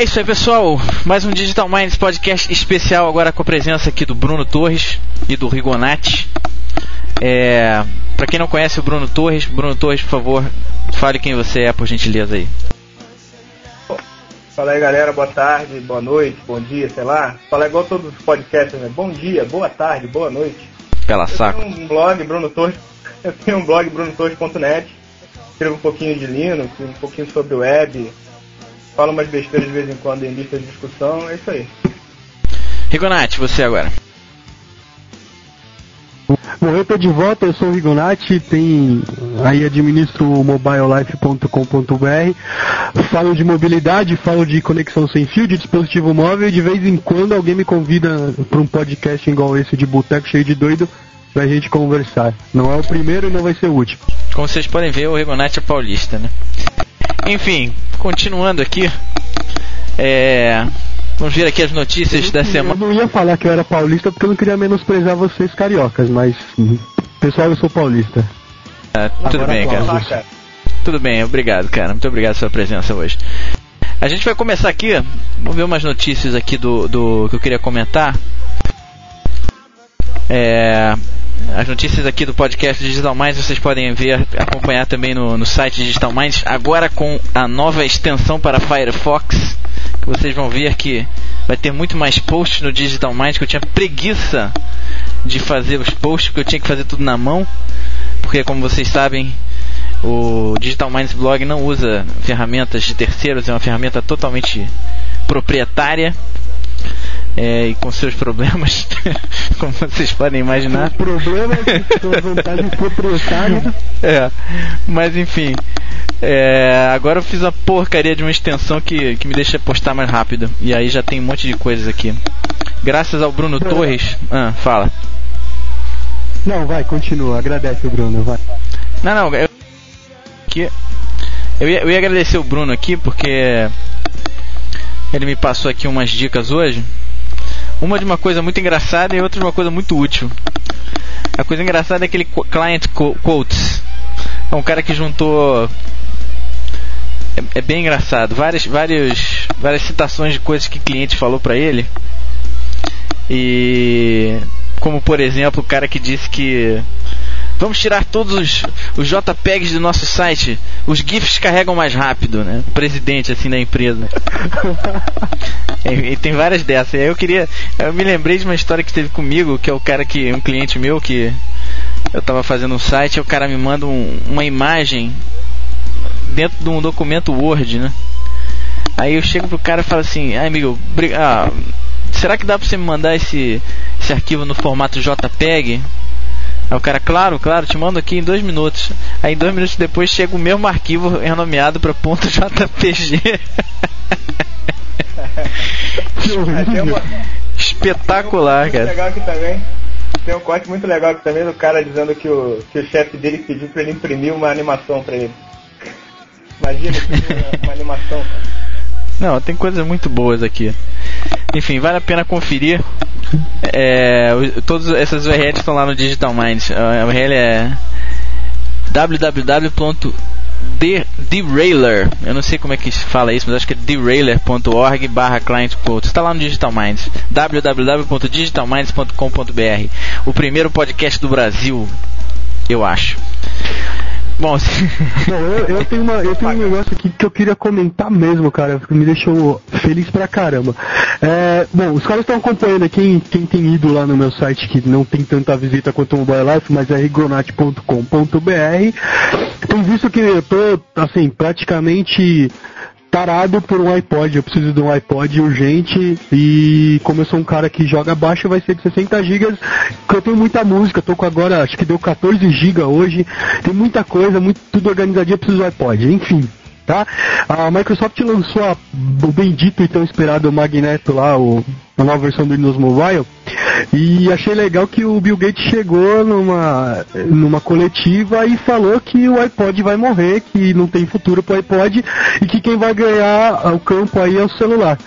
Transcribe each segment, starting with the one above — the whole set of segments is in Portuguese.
É isso aí, pessoal. Mais um Digital Minds podcast especial agora com a presença aqui do Bruno Torres e do Rigonati. É, para quem não conhece o Bruno Torres, Bruno Torres, por favor, fale quem você é, por gentileza aí. Fala aí galera, boa tarde, boa noite, bom dia, sei lá. Fala igual todos os podcasts, né? Bom dia, boa tarde, boa noite. Pela Eu saco. tenho um blog, Bruno Torres, eu tenho um blog brunotorres.net, escrevo um pouquinho de Linux, um pouquinho sobre web, falo umas besteiras de vez em quando em lista de discussão, é isso aí. Rigonati, você agora. Bom, eu tô de volta, eu sou o Rigonati, tem aí administro o mobilelife.com.br, falo de mobilidade, falo de conexão sem fio, de dispositivo móvel e de vez em quando alguém me convida para um podcast igual esse de boteco cheio de doido pra gente conversar. Não é o primeiro e não vai ser o último. Como vocês podem ver, o Rigonati é paulista, né? Enfim, continuando aqui. É, vamos ver aqui as notícias da Eu semana. não ia falar que eu era paulista porque eu não queria menosprezar vocês cariocas, mas hum, pessoal, eu sou paulista. Ah, tudo Agora bem, cara. Ah, cara. Tudo bem, obrigado, cara. Muito obrigado pela sua presença hoje. A gente vai começar aqui, vamos ver umas notícias aqui do, do que eu queria comentar. É, as notícias aqui do podcast Digital Minds vocês podem ver, acompanhar também no, no site Digital Minds, agora com a nova extensão para Firefox, que vocês vão ver que vai ter muito mais posts no Digital Minds, que eu tinha preguiça de fazer os posts, porque eu tinha que fazer tudo na mão, porque como vocês sabem, o Digital Minds Blog não usa ferramentas de terceiros, é uma ferramenta totalmente proprietária é, e com seus problemas, como vocês podem imaginar. O problema que sua vantagem proprietária É, mas enfim. é, agora eu fiz a porcaria de uma extensão que, que me deixa postar mais rápido. E aí já tem um monte de coisas aqui. Graças ao Bruno Torres. Ah, fala. Não, vai, continua. Agradece o Bruno, vai. Não, não, eu, que, eu, ia, eu ia agradecer o Bruno aqui porque ele me passou aqui umas dicas hoje. Uma de uma coisa muito engraçada e outra de uma coisa muito útil. A coisa engraçada é aquele qu- Client Qu- Quotes. É um cara que juntou. É, é bem engraçado. Várias, várias, várias citações de coisas que o cliente falou pra ele. E. Como por exemplo, o cara que disse que. Vamos tirar todos os, os JPEGs do nosso site. Os GIFs carregam mais rápido, né? O presidente assim da empresa. E, e tem várias dessas. E aí eu queria. Eu me lembrei de uma história que teve comigo, que é o cara que. um cliente meu que eu tava fazendo um site, e o cara me manda um- uma imagem dentro de um documento Word, né? Aí eu chego pro cara e falo assim, ah, amigo, ah, será que dá pra você me mandar esse, esse arquivo no formato JPEG? Aí o cara, claro, claro, te mando aqui em dois minutos. Aí dois minutos depois chega o mesmo arquivo renomeado para ponto .jpg. Uma, Espetacular, cara. legal aqui também. Tem um corte muito legal aqui também do cara dizendo que o, que o chefe dele pediu pra ele imprimir uma animação pra ele. Imagina uma, uma animação, cara. Não, tem coisas muito boas aqui. Enfim, vale a pena conferir. É, todas essas URLs estão lá no Digital Minds. A URL é www.derailer. Eu não sei como é que se fala isso, mas acho que é derailer.org barra client quote. Está lá no Digital Minds. www.digitalminds.com.br. O primeiro podcast do Brasil, eu acho. Bom, eu, eu tenho uma, eu tenho um negócio aqui que eu queria comentar mesmo, cara, que me deixou feliz pra caramba. É, bom, os caras estão acompanhando quem, quem tem ido lá no meu site, que não tem tanta visita quanto o Mobile Life, mas é rigonat.com.br, tem visto que eu tô, assim, praticamente tarado por um iPod, eu preciso de um iPod urgente e como eu sou um cara que joga baixo, vai ser de 60 GB, eu tenho muita música, tô com agora, acho que deu 14 GB hoje, tem muita coisa, muito, tudo organizadinho, eu preciso do iPod, enfim. Tá? A Microsoft lançou a, o bendito e tão esperado Magneto lá, o, a nova versão do Windows Mobile, e achei legal que o Bill Gates chegou numa, numa coletiva e falou que o iPod vai morrer, que não tem futuro pro iPod e que quem vai ganhar o campo aí é o celular.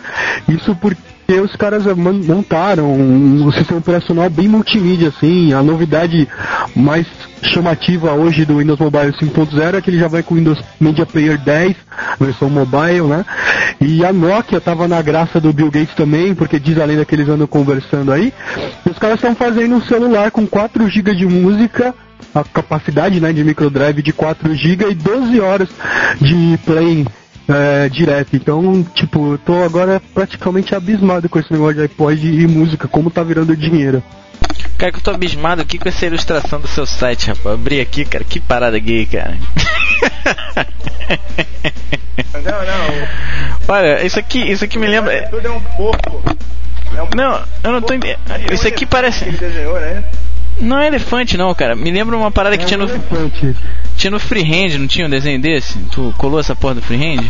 Isso porque os caras montaram um sistema operacional bem multimídia, assim, a novidade mais chamativa hoje do Windows Mobile 5.0 é que ele já vai com o Windows Media Player 10, versão mobile, né? E a Nokia tava na graça do Bill Gates também, porque diz a lenda que eles andam conversando aí. Os caras estão fazendo um celular com 4 GB de música a capacidade né, de microdrive de 4 GB e 12 horas de play é, direto. Então, tipo, eu tô agora praticamente abismado com esse negócio de iPod e música, como tá virando dinheiro. Cara, que eu tô abismado aqui com essa ilustração do seu site, rapaz. Abri aqui, cara, que parada gay, cara. Não, não. Olha, isso aqui, isso aqui me lembra. Tudo é um porco. É um Não, eu não tô entendendo. Isso aqui parece. Ele desenhou, né? Não é elefante, não, cara. Me lembra uma parada que É tinha no, elefante. tinha no Freehand, não tinha um desenho desse? Tu colou essa porra do Freehand?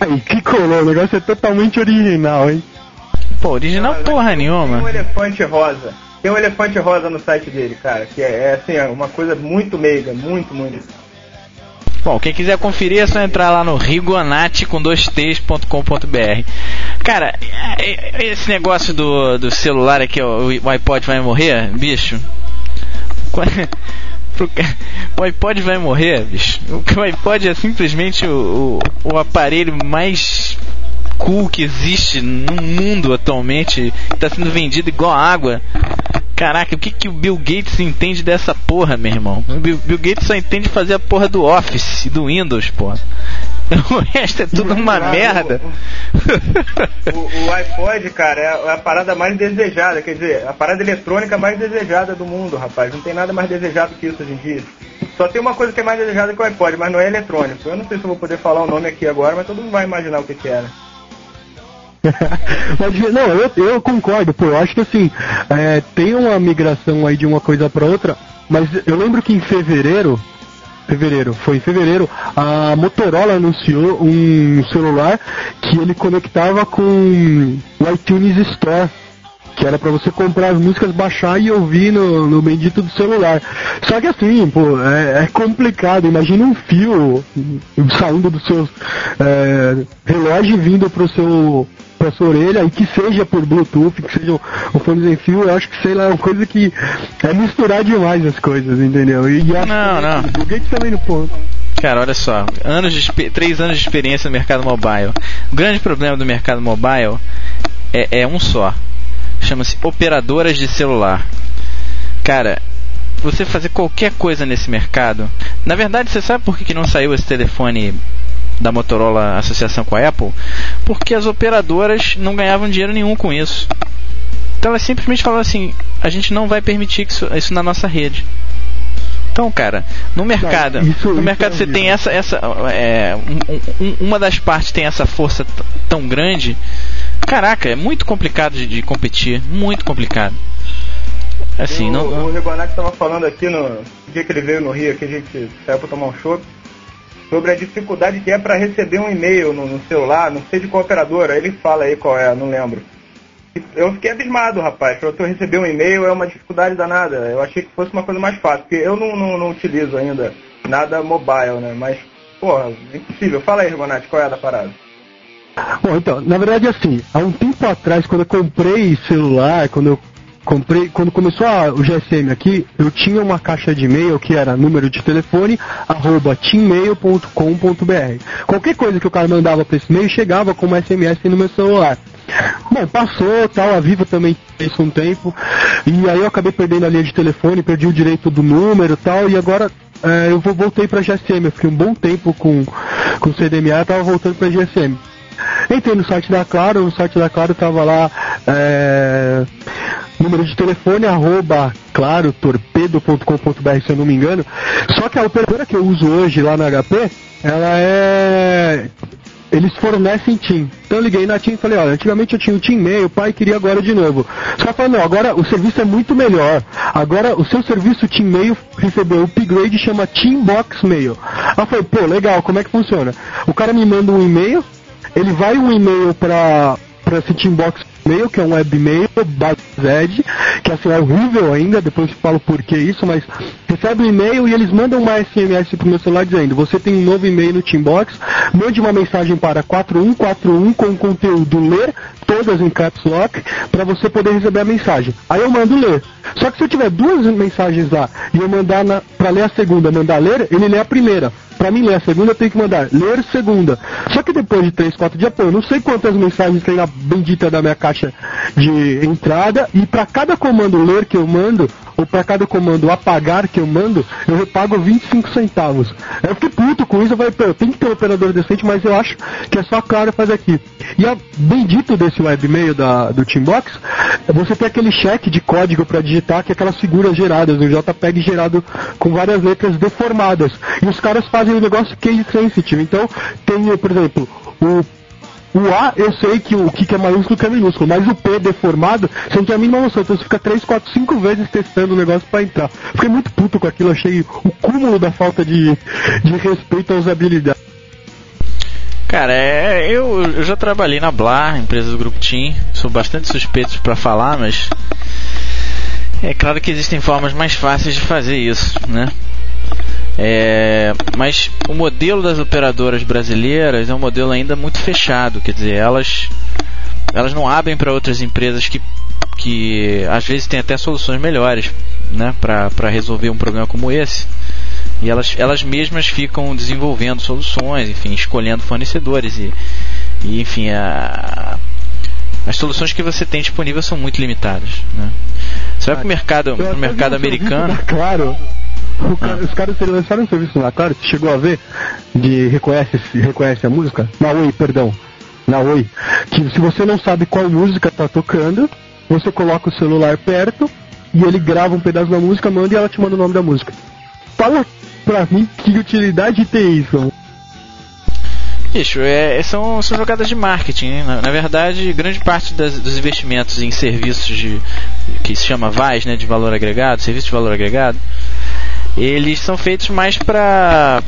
Aí, que colou, o negócio é totalmente original, hein? Pô, original Mas porra Tem nenhuma. um elefante rosa. Tem um elefante rosa no site dele, cara. Que é, é assim, é uma coisa muito meiga, muito, muito. Bom, quem quiser conferir é só entrar lá no rigonate com dois t's.com.br. Cara, é- é- esse negócio do, do celular aqui, ó, o iPod vai morrer, bicho. O iPod vai morrer, bicho. O iPod é simplesmente o, o, o aparelho mais cool que existe no mundo atualmente. Está sendo vendido igual água. Caraca, o que, que o Bill Gates entende dessa porra, meu irmão? O Bill, Bill Gates só entende fazer a porra do Office e do Windows, porra. O resto é tudo uma Ah, merda. O, o iPod, cara, é a parada mais desejada, quer dizer, a parada eletrônica mais desejada do mundo, rapaz. Não tem nada mais desejado que isso hoje em dia. Só tem uma coisa que é mais desejada que o iPod, mas não é eletrônico. Eu não sei se eu vou poder falar o nome aqui agora, mas todo mundo vai imaginar o que, que era. Mas, não, eu, eu concordo, pô, eu acho que assim, é, tem uma migração aí de uma coisa para outra, mas eu lembro que em fevereiro, fevereiro, foi em fevereiro, a Motorola anunciou um celular que ele conectava com o iTunes Store. Que era pra você comprar as músicas, baixar e ouvir no, no bendito do celular. Só que assim, pô, é, é complicado. Imagina um fio saindo do seu é, relógio e vindo pro seu pra sua orelha e que seja por Bluetooth, que seja um fone sem fio, eu acho que sei lá, é uma coisa que é misturar demais as coisas, entendeu? E, e acho Não, não. O Gates também no ponto. Cara, olha só, anos de, três anos de experiência no mercado mobile. O grande problema do mercado mobile é, é um só. Chama-se operadoras de celular. Cara, você fazer qualquer coisa nesse mercado. Na verdade, você sabe por que, não saiu esse telefone da Motorola associação com a Apple? Porque as operadoras não ganhavam dinheiro nenhum com isso. Então elas simplesmente falaram assim: a gente não vai permitir isso, isso na nossa rede. Então, cara, no mercado, isso- no isso mercado é você tem essa, essa, é, um- um- uma das partes tem essa força tão grande. Caraca, é muito complicado de, de competir, muito complicado. Assim, o, não, o Rigonato estava falando aqui no dia que ele veio no Rio, que a gente saiu para tomar um chopp, sobre a dificuldade que é para receber um e-mail no, no celular, não sei de qual operadora, ele fala aí qual é, não lembro. Eu fiquei abismado, rapaz, para eu receber um e-mail é uma dificuldade danada. Eu achei que fosse uma coisa mais fácil, porque eu não, não, não utilizo ainda nada mobile, né? Mas, porra, impossível. Fala aí, Rigonato, qual é a da parada? Bom, então, na verdade assim, há um tempo atrás, quando eu comprei celular, quando eu comprei, quando começou a- o GSM aqui, eu tinha uma caixa de e-mail que era número de telefone, arroba teammail.com.br. Qualquer coisa que o cara mandava para esse e-mail chegava como SMS no meu celular. Bom, passou, tal, a Vivo também fez um tempo, e aí eu acabei perdendo a linha de telefone, perdi o direito do número tal, e agora é, eu voltei para GSM, eu fiquei um bom tempo com, com CDMA, tava voltando para GSM. Entrei no site da Claro, no site da Claro tava lá é, número de telefone, arroba claro, torpedo.com.br se eu não me engano. Só que a operadora que eu uso hoje lá na HP, ela é eles fornecem TIM. Então eu liguei na TIM e falei, olha, antigamente eu tinha o TIM Mail, o pai queria agora de novo. Só falou, não, agora o serviço é muito melhor. Agora o seu serviço TIM Mail recebeu o upgrade chama TIM Box Mail. Aí eu falei, pô, legal, como é que funciona? O cara me manda um e-mail, ele vai um e-mail para para esse Team Box Mail, que é um webmail Edge, que assim é horrível ainda, depois eu falo por que isso, mas recebe um e-mail e eles mandam uma SMS pro meu celular dizendo, você tem um novo e-mail no Teambox, mande uma mensagem para 4141 com conteúdo ler, todas em caps lock, para você poder receber a mensagem. Aí eu mando ler. Só que se eu tiver duas mensagens lá e eu mandar para ler a segunda, mandar ler, ele lê a primeira. Para mim ler a segunda, eu tenho que mandar ler segunda. Só que depois de 3, 4 dias, pô, eu não sei quantas mensagens tem na bendita da minha caixa de entrada. E para cada comando ler que eu mando, ou para cada comando apagar que eu mando, eu repago 25 centavos. Eu fiquei puto com isso, eu falei, pô, tenho que ter um operador decente, mas eu acho que é só a Claro fazer aqui. E a bendito desse webmail da, do Teambox, você tem aquele cheque de código para digitar, que é aquelas figuras geradas, um JPEG gerado com várias letras deformadas. E os caras fazem o negócio case sensitive. Então, tem, por exemplo, o o A, eu sei que o que é maiúsculo que é minúsculo, mas o P deformado, você não tem a mínima noção. Então você fica 3, 4, 5 vezes testando o negócio pra entrar. Fiquei muito puto com aquilo, achei o cúmulo da falta de, de respeito à usabilidade. Cara, é, eu, eu já trabalhei na Blar, empresa do Grupo Team, sou bastante suspeito para falar, mas é claro que existem formas mais fáceis de fazer isso, né? É, mas o modelo das operadoras brasileiras é um modelo ainda muito fechado, quer dizer, elas, elas não abrem para outras empresas que, que às vezes têm até soluções melhores né, para resolver um problema como esse. E elas, elas mesmas ficam desenvolvendo soluções, enfim, escolhendo fornecedores e, e enfim, a, as soluções que você tem disponível são muito limitadas. Né? Você vai para o mercado, pro mercado americano. Claro, Cara, os caras lançaram um serviço lá, claro, chegou a ver, de reconhece, reconhece a música? Na Oi, perdão. Na Oi. Que se você não sabe qual música tá tocando, você coloca o celular perto e ele grava um pedaço da música, manda e ela te manda o nome da música. Fala pra mim que utilidade tem isso. Bicho, é, são, são jogadas de marketing. Né? Na, na, verdade, grande parte das, dos investimentos em serviços de que se chama VAS, né, de valor agregado, serviço de valor agregado, eles são feitos mais para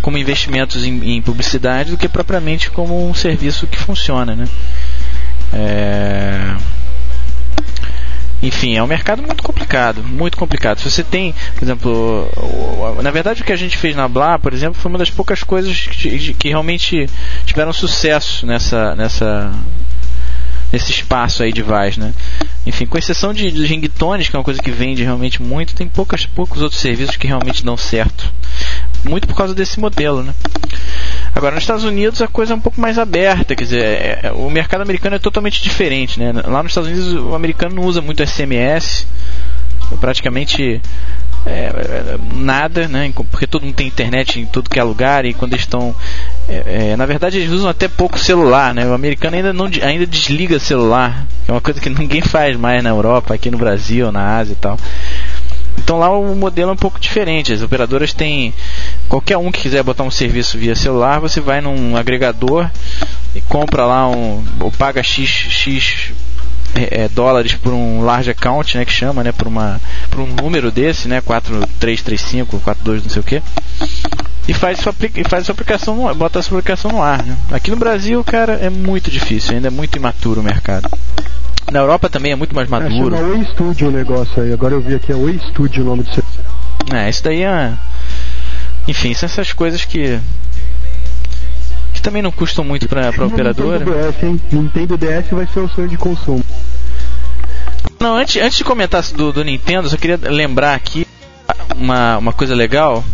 como investimentos em, em, publicidade do que propriamente como um serviço que funciona, né? É... Enfim, é um mercado muito complicado, muito complicado. Se você tem, por exemplo, na verdade o que a gente fez na Blá, por exemplo, foi uma das poucas coisas que, que realmente tiveram sucesso nessa, nessa, nesse espaço aí de Vaz, né? Enfim, com exceção de, de ringtones, que é uma coisa que vende realmente muito, tem poucas, poucos outros serviços que realmente dão certo. Muito por causa desse modelo, né? Agora, nos Estados Unidos a coisa é um pouco mais aberta, quer dizer, é, é o mercado americano é totalmente diferente, né? Lá nos Estados Unidos o americano não usa muito SMS, praticamente é, é, nada, né? Porque todo mundo tem internet em tudo que é lugar e quando estão. É, é, na verdade eles usam até pouco celular, né? O americano ainda, não, ainda desliga celular, que é uma coisa que ninguém faz mais na Europa, aqui no Brasil, na Ásia e tal. Então lá o modelo é um pouco diferente. As operadoras têm. Qualquer um que quiser botar um serviço via celular, você vai num agregador e compra lá um. ou paga X, X é, é, dólares por um large account, né, que chama, né, por uma por um número desse, né, 4335, 42, não sei o que. E faz sua e faz sua aplicação, no, bota a sua aplicação no ar, né? Aqui no Brasil, cara, é muito difícil, ainda é muito imaturo o mercado. Na Europa também é muito mais maduro. É, Oi Studio o negócio aí. Agora eu vi aqui é Oi Studio o nome do seu. É, isso daí é enfim, são essas coisas que que também não custam muito para a operadora. Nintendo DS, hein? Nintendo DS vai ser o sonho de consumo. Não, antes, antes de comentar do, do Nintendo, só queria lembrar aqui uma, uma coisa legal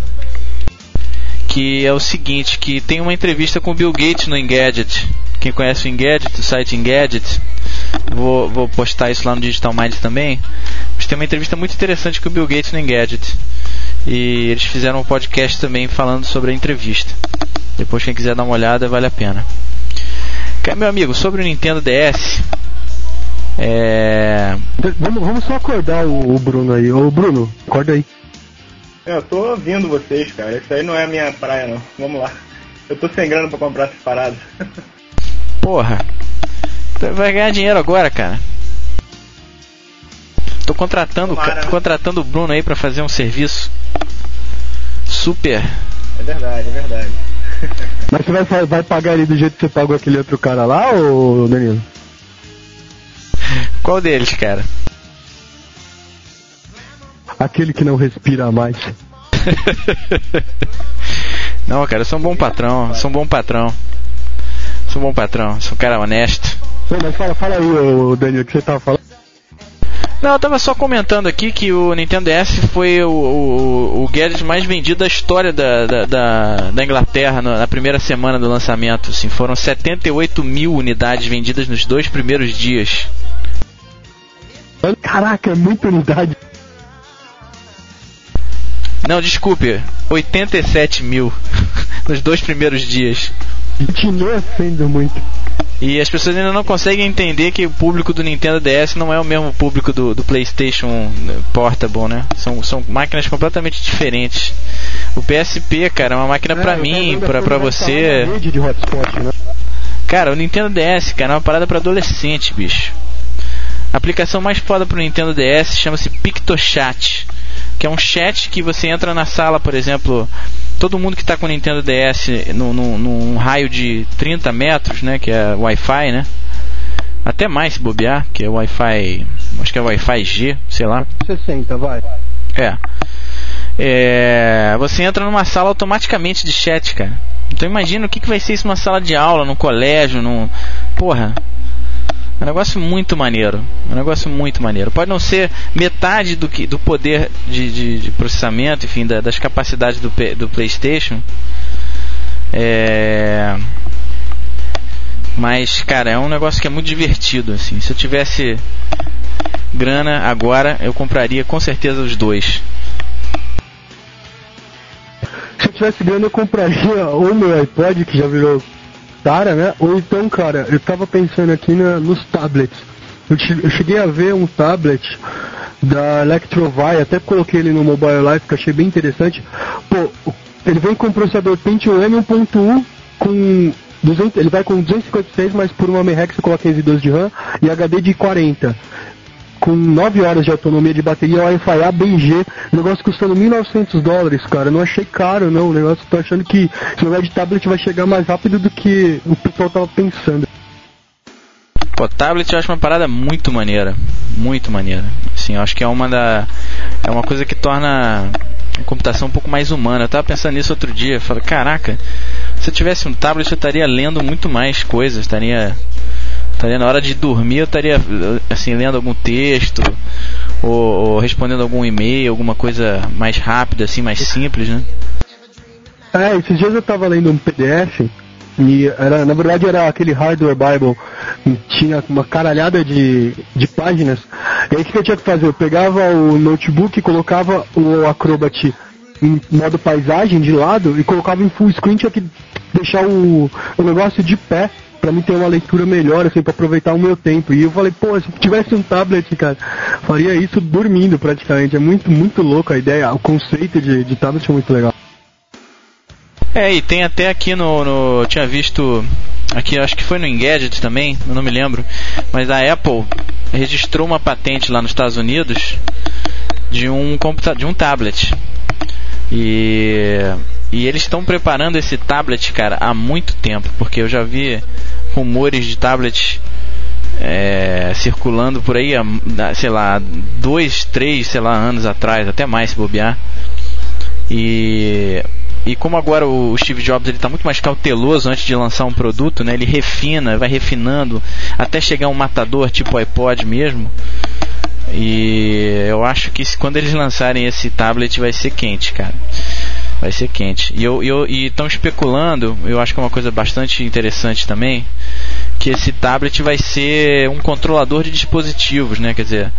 que é o seguinte, que tem uma entrevista com o Bill Gates no Engadget. Quem conhece o Engadget, o site Engadget, vou, vou postar isso lá no Digital Minds também. Mas tem uma entrevista muito interessante com o Bill Gates no Engadget. E eles fizeram um podcast também falando sobre a entrevista. Depois quem quiser dar uma olhada vale a pena. Meu amigo, sobre o Nintendo DS. É... Vamos, vamos só acordar o, o Bruno aí. Ô Bruno, acorda aí. É, eu tô ouvindo vocês, cara. Isso aí não é a minha praia, não. Vamos lá. Eu tô sem grana pra comprar essas paradas. Porra. Tu vai ganhar dinheiro agora, cara. Tô contratando, Tomara, né? contratando o Bruno aí pra fazer um serviço super. É verdade, é verdade. Mas você vai, vai pagar ele do jeito que você pagou aquele outro cara lá, ô Danilo? Qual deles, cara? Aquele que não respira mais. Não, cara, eu sou um bom patrão, sou um bom patrão. Sou um bom patrão, sou um cara honesto. Não, mas fala, fala aí, ô Danilo, o que você tava falando. Não, eu tava só comentando aqui que o Nintendo DS foi o, o, o gadget mais vendido da história da, da, da, da Inglaterra na, na primeira semana do lançamento. Assim, foram 78 mil unidades vendidas nos dois primeiros dias. Caraca, é muita unidade. Não, desculpe, 87 mil nos dois primeiros dias. Continua sendo muito. E as pessoas ainda não conseguem entender que o público do Nintendo DS não é o mesmo público do, do PlayStation Portable, né? São, são máquinas completamente diferentes. O PSP, cara, é uma máquina pra É, mim, pra, vendo pra vai você. hotspot, né? Cara, o Nintendo DS, cara, é uma parada pra adolescente, bicho. A aplicação mais foda pro Nintendo DS chama-se PictoChat, que é um chat que você entra na sala, por exemplo, todo mundo que tá com o Nintendo DS num raio de 30 metros, né, que é Wi-Fi, né? Até mais se bobear, que é Wi-Fi, acho que é Wi-Fi G, sei lá. 60, vai. É. É, Você entra numa sala automaticamente de chat, cara. Então imagina o que, que vai ser isso numa sala de aula, num colégio, num. Porra. É um negócio muito maneiro. É um negócio muito maneiro. Pode não ser metade do, que, do poder de, de- de processamento, enfim, da- das capacidades do, do PlayStation. É. Mas, cara, é um negócio que é muito divertido, assim. Se eu tivesse grana agora, eu compraria com certeza os dois. Se eu tivesse grana, eu compraria ou meu iPod, que já virou né? Ou então, cara, eu tava pensando aqui na- nos tablets. Eu, eu cheguei a ver um tablet da Electrovai, até coloquei ele no Mobile Life, que achei bem interessante. Pô, ele vem com processador Pentium M 1.1 com 200, ele vai com 256, mas por uma MHz você coloca 512 de RAM e HD de 40 com 9 horas de autonomia de bateria Wi-Fi A bem G, negócio custando 1.900 dólares, cara. Não achei caro, não. O negócio tô achando que esse negócio de tablet vai chegar mais rápido do que o pessoal tava pensando. Pô, tablet eu acho uma parada muito maneira. Muito maneira. Assim, eu acho que é uma da. É uma coisa que torna a computação um pouco mais humana. Eu tava pensando nisso outro dia. Falei, caraca, se eu tivesse um tablet eu estaria lendo muito mais coisas. Estaria. Estaria na hora de dormir, eu estaria assim, lendo algum texto, ou, ou respondendo algum e-mail, alguma coisa mais rápida, assim, mais simples, né? É, esses dias eu tava lendo um PDF e era, na verdade era aquele Hardware Bible, tinha uma caralhada de, de páginas. E aí o que eu tinha que fazer? Eu pegava o notebook colocava o Acrobat em modo paisagem de lado e colocava em full screen, tinha que deixar o, o negócio de pé pra mim ter uma leitura melhor, assim, pra aproveitar o meu tempo. E eu falei, pô, se tivesse um tablet, cara, faria isso dormindo praticamente. É muito, muito louco a ideia, o conceito de, de tablet é muito legal. É, e tem até aqui no, no- tinha visto aqui, acho que foi no Engadget também, não me lembro, mas a Apple registrou uma patente lá nos Estados Unidos de um computa de um tablet. E e eles estão preparando esse tablet, cara, há muito tempo, porque eu já vi rumores de tablets é, circulando por aí sei lá, dois, três, sei lá, anos atrás, até mais se bobear. E, e como agora o Steve Jobs ele está muito mais cauteloso antes de lançar um produto, né? Ele refina, vai refinando até chegar um matador tipo iPod mesmo. E eu acho que quando eles lançarem esse tablet vai ser quente, cara. Vai ser quente. E eu, estão especulando, eu acho que é uma coisa bastante interessante também, que esse tablet vai ser um controlador de dispositivos, né? Quer dizer,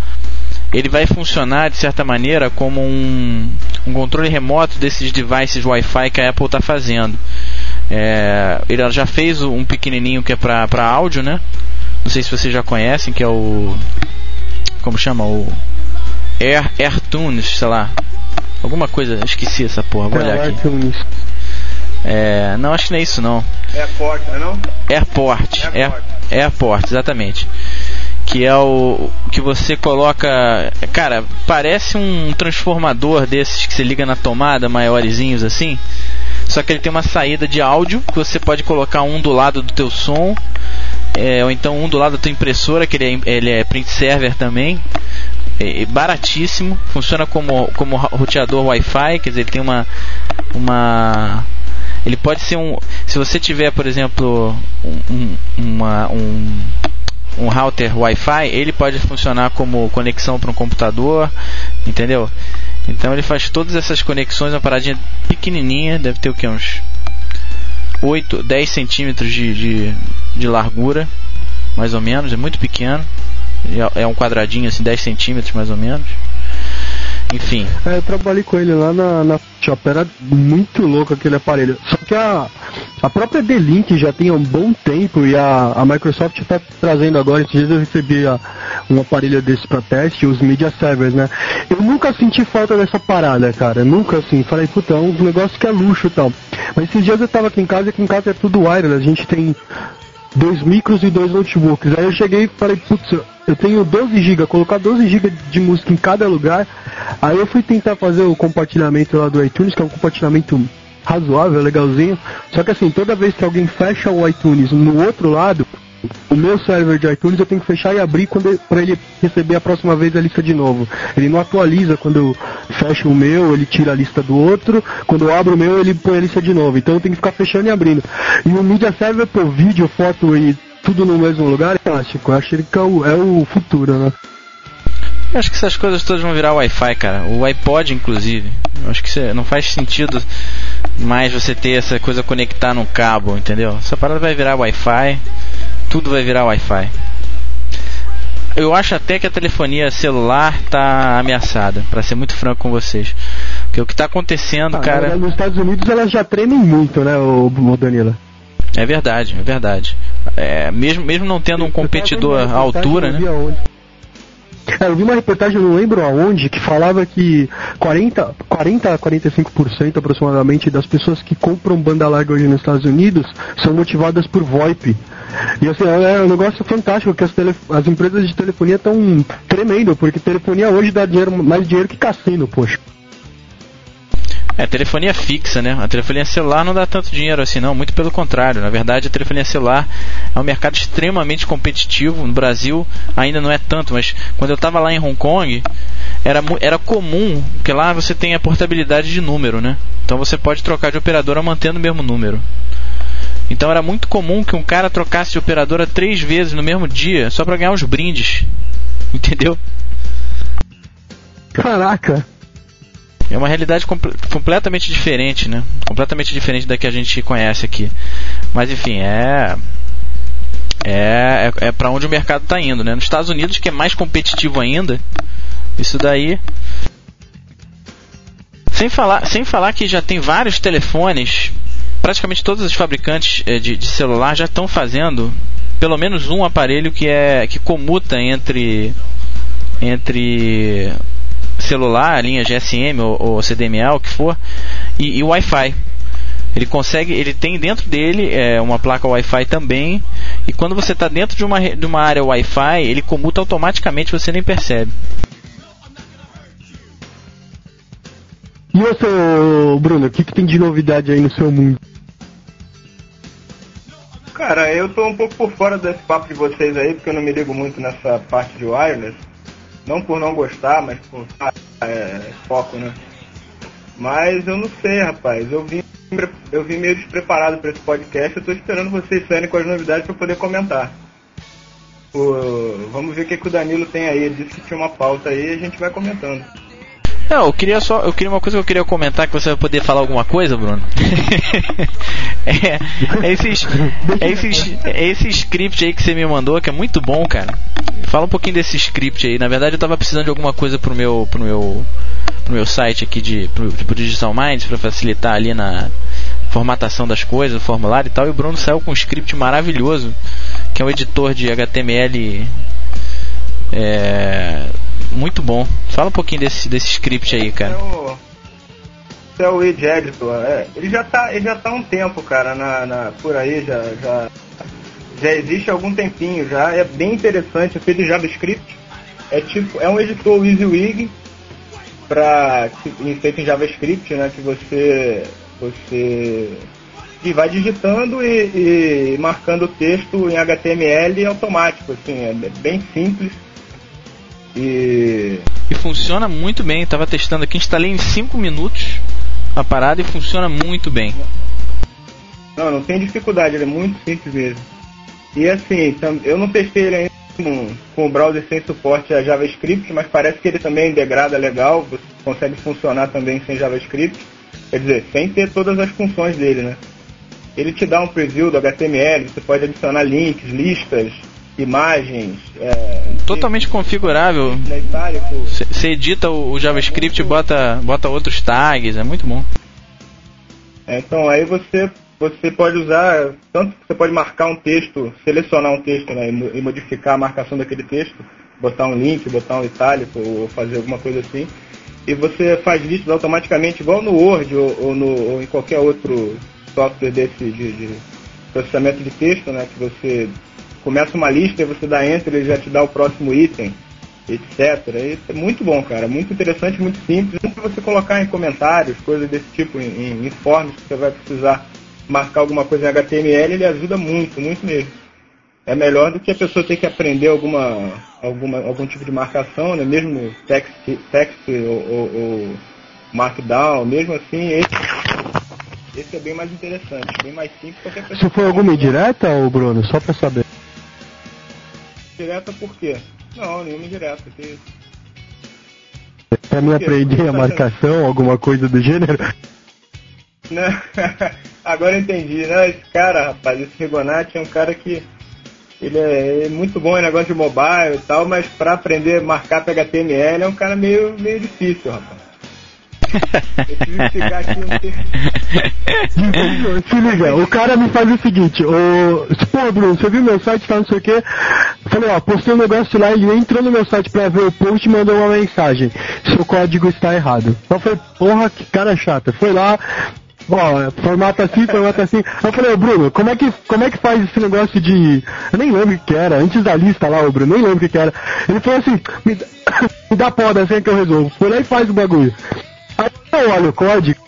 ele vai funcionar de certa maneira como um, um controle remoto desses devices Wi-Fi que a Apple está fazendo. É, ele já fez um pequenininho que é para áudio, né? Não sei se vocês já conhecem, que é o como chama o Air AirTunes, sei lá. Alguma coisa, esqueci essa porra, vou olhar aqui. É, não, acho que não é isso não. Airport, não é não? Airport. Airport. Air- Airport, exatamente. Que é o que você coloca. Cara, parece um transformador desses que você liga na tomada, maiorzinhos assim. Só que ele tem uma saída de áudio que você pode colocar um do lado do teu som, é, ou então um do lado da tua impressora, que ele é, ele é print server também. É, é baratíssimo, funciona como, como roteador Wi-Fi, quer dizer, ele tem uma uma ele pode ser um se você tiver por exemplo um, um, uma- um, um router Wi-Fi ele pode funcionar como conexão para um computador entendeu? Então ele faz todas essas conexões uma paradinha pequenininha deve ter o que uns 8 10 centímetros de, de, de largura mais ou menos é muito pequeno é, é um quadradinho assim 10 centímetros mais ou menos enfim É, eu trabalhei com ele lá na, na Shop, era muito louco aquele aparelho. Só que a, a própria D-Link já tem um bom tempo e a, a Microsoft está trazendo agora, esses dias eu recebi a- um aparelho desse para teste, os Media Servers, né? Eu nunca senti falta dessa parada, cara. Nunca assim. Falei, puta, é um negócio que é luxo e tal. Mas esses dias eu tava aqui em casa e aqui em casa é tudo wireless. A gente tem dois micros e dois notebooks. Aí eu cheguei e falei, putz, eu tenho 12 GB, colocar 12 GB de música em cada lugar. Aí eu fui tentar fazer o compartilhamento lá do iTunes, que é um compartilhamento razoável, legalzinho. Só que assim, toda vez que alguém fecha o iTunes no outro lado, o meu server de iTunes eu tenho que fechar e abrir quando para ele receber a próxima vez a lista de novo. Ele não atualiza quando eu fecho o meu, ele tira a lista do outro. Quando eu abro o meu, ele põe a lista de novo. Então eu tenho que ficar fechando e abrindo. E o Media Server, pô, vídeo, foto e tudo no mesmo lugar é fantástico. Eu acho que é o, é o futuro, né? Eu acho que essas coisas todas vão virar Wi-Fi, cara. O iPod, inclusive. Eu acho que não faz sentido mais você ter essa coisa conectar num cabo, entendeu? Essa parada vai virar Wi-Fi. Tudo vai virar Wi-Fi. Eu acho até que a telefonia celular tá ameaçada, pra ser muito franco com vocês. Porque o que tá acontecendo, Ah, cara. Nos Estados Unidos elas já tremem muito, né, o, o Danila? É verdade, é verdade. É, mesmo, mesmo não tendo um competidor à altura, né? Eu vi. É, uma reportagem, não lembro aonde, que falava que 40, 40 a 45% aproximadamente das pessoas que compram banda larga hoje nos Estados Unidos são motivadas por VoIP. E assim, é um negócio fantástico que as, tele- as empresas de telefonia estão tremendo, porque telefonia hoje dá dinheiro, mais dinheiro que cassino, poxa. É, telefonia fixa, né? A telefonia celular não dá tanto dinheiro assim, não. Muito pelo contrário. Na verdade, a telefonia celular é um mercado extremamente competitivo. No Brasil ainda não é tanto, mas quando eu estava lá em Hong Kong, era, era comum, porque lá você tem a portabilidade de número, né? Então você pode trocar de operadora mantendo o mesmo número. Então era muito comum que um cara trocasse de operadora três vezes no mesmo dia só para ganhar os brindes. Entendeu? Caraca! É uma realidade comple- completamente diferente, né? Completamente diferente da que a gente conhece aqui. Mas enfim, é é, é, é para onde o mercado está indo, né? Nos Estados Unidos, que é mais competitivo ainda, isso daí. Sem falar, sem falar que já tem vários telefones, praticamente todos os fabricantes eh, de, de celular já estão fazendo pelo menos um aparelho que é que comuta entre entre celular, linha GSM ou, ou CDMA, o que for, e, e Wi-Fi. Ele consegue, ele tem dentro dele é, uma placa Wi-Fi também, e quando você está dentro de uma, re- de uma área Wi-Fi, ele comuta automaticamente, você nem percebe. E você, Bruno, o que, que tem de novidade aí no seu mundo? Cara, eu tô um pouco por fora desse papo de vocês aí, porque eu não me ligo muito nessa parte de wireless. Não por não gostar, mas por é, foco, né? Mas eu não sei, rapaz. Eu vim, eu vim meio despreparado para esse podcast. Eu tô esperando vocês saírem com as novidades para poder comentar. O- vamos ver o que, que o Danilo tem aí. Ele disse que tinha uma pauta aí e a gente vai comentando. Não, eu queria só, eu queria uma coisa que eu queria comentar que você vai poder falar alguma coisa, Bruno. é, é, esses, é, esses, é esse script aí que você me mandou que é muito bom, cara. Fala um pouquinho desse script aí. Na verdade, eu tava precisando de alguma coisa pro meu, pro meu, pro meu site aqui de, pro, pro Digital Minds para facilitar ali na formatação das coisas, o formulário e tal. E o Bruno saiu com um script maravilhoso, que é um editor de HTML é, muito bom. Fala um pouquinho desse, desse script aí, É cara. o, Isso é o Edge Editor. É, ele já tá, ele já tá um tempo, cara, na, na- por aí, já, já, já existe algum tempinho já. É bem interessante, é feito em JavaScript. É tipo, é um editor WYSIWYG para feito em JavaScript, né? Que você você e vai digitando e, e marcando o texto em HTML automático, assim, é bem simples. E E funciona muito bem. Tava testando aqui, instalei em 5 minutos a parada e funciona muito bem. Não, não tem dificuldade, ele é muito simples mesmo. E assim, eu não testei ele ainda com, com o browser sem suporte a JavaScript, mas parece que ele também degrada legal, você consegue funcionar também sem JavaScript, quer dizer, sem ter todas as funções dele, né? Ele te dá um preview do HTML, você pode adicionar links, listas, imagens, é, Totalmente configurável. Você edita o o JavaScript e bota, bota outros tags, é muito bom. É, Então aí você você pode usar tanto que você pode marcar um texto, selecionar um texto né, e e modificar a marcação daquele texto, botar um link, botar um itálico ou fazer alguma coisa assim. E você faz listas automaticamente igual no Word ou, ou no, ou em qualquer outro software desse de, de processamento de texto, né? Que você começa uma lista e você dá enter ele já te dá o próximo item, etc. É muito bom, cara. Muito interessante, muito simples. Não você colocar em comentários, coisas desse tipo, em, em, forms que você vai precisar marcar alguma coisa em HTML, ele ajuda muito, muito mesmo. É melhor do que a pessoa ter que aprender alguma, alguma, algum tipo de marcação, né? mesmo text, text ou, ou- ou markdown, mesmo assim, esse, esse é bem mais interessante, bem mais simples. Qualquer pessoa Isso foi alguma indireta, ô Bruno? Só pra saber. Direta por quê? Não, nenhuma indireta. Que... Pra mim aprender a marcação, alguma coisa do gênero. Né? Agora eu entendi, né? Esse cara, rapaz, esse Rigonati é um cara que ele é, é muito bom em negócio de mobile e tal, mas pra aprender a marcar para HTML é um cara meio, meio difícil, rapaz. Eu que ficar aqui. Se liga, o cara me faz o seguinte, o. Pô, Bruno, você viu meu site, tá não sei o quê? Eu falei, ó, postei um negócio lá, ele entrou no meu site pra ver o post e mandou uma mensagem. Seu código está errado. Então falei, porra, que cara chata. Foi lá, ó, formata assim, formata assim. Eu falei, ô Bruno, como é que, como é que faz esse negócio de. Eu nem lembro o que que era, antes da lista lá, o Bruno, nem lembro o que que era. Ele falou assim, me dá, me dá pó da senha que eu resolvo. Foi lá e faz o bagulho. Aí eu olho o código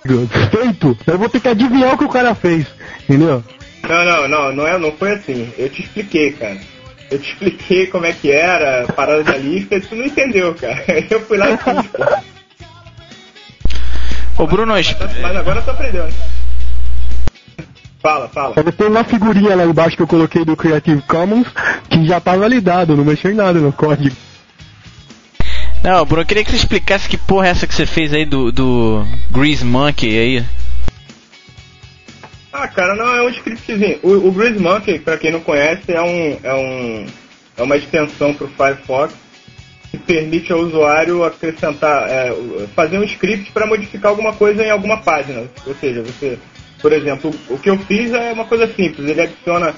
feito, eu vou ter que adivinhar o que o cara fez, entendeu? Não, não, não, não, é, não foi assim. Eu te expliquei, cara. Eu te expliquei como é que era, a parada da lista, e tu não entendeu, cara. Eu fui lá e fiz, pô. Ô Bruno, es- Mas agora tu aprendeu, né? Fala, fala. Aí tem uma figurinha lá embaixo que eu coloquei do Creative Commons que já tá validado, não mexeu em nada no código. Não, Bruno, eu queria que você explicasse que porra é essa que você fez aí do, do Grease Monkey aí. Ah, cara, não, é um scriptzinho. O, o Grease Monkey, pra quem não conhece, é um, é um, é uma extensão pro Firefox que permite ao usuário acrescentar, é, fazer um script para modificar alguma coisa em alguma página. Ou seja, você, por exemplo, o que eu fiz é uma coisa simples. Ele adiciona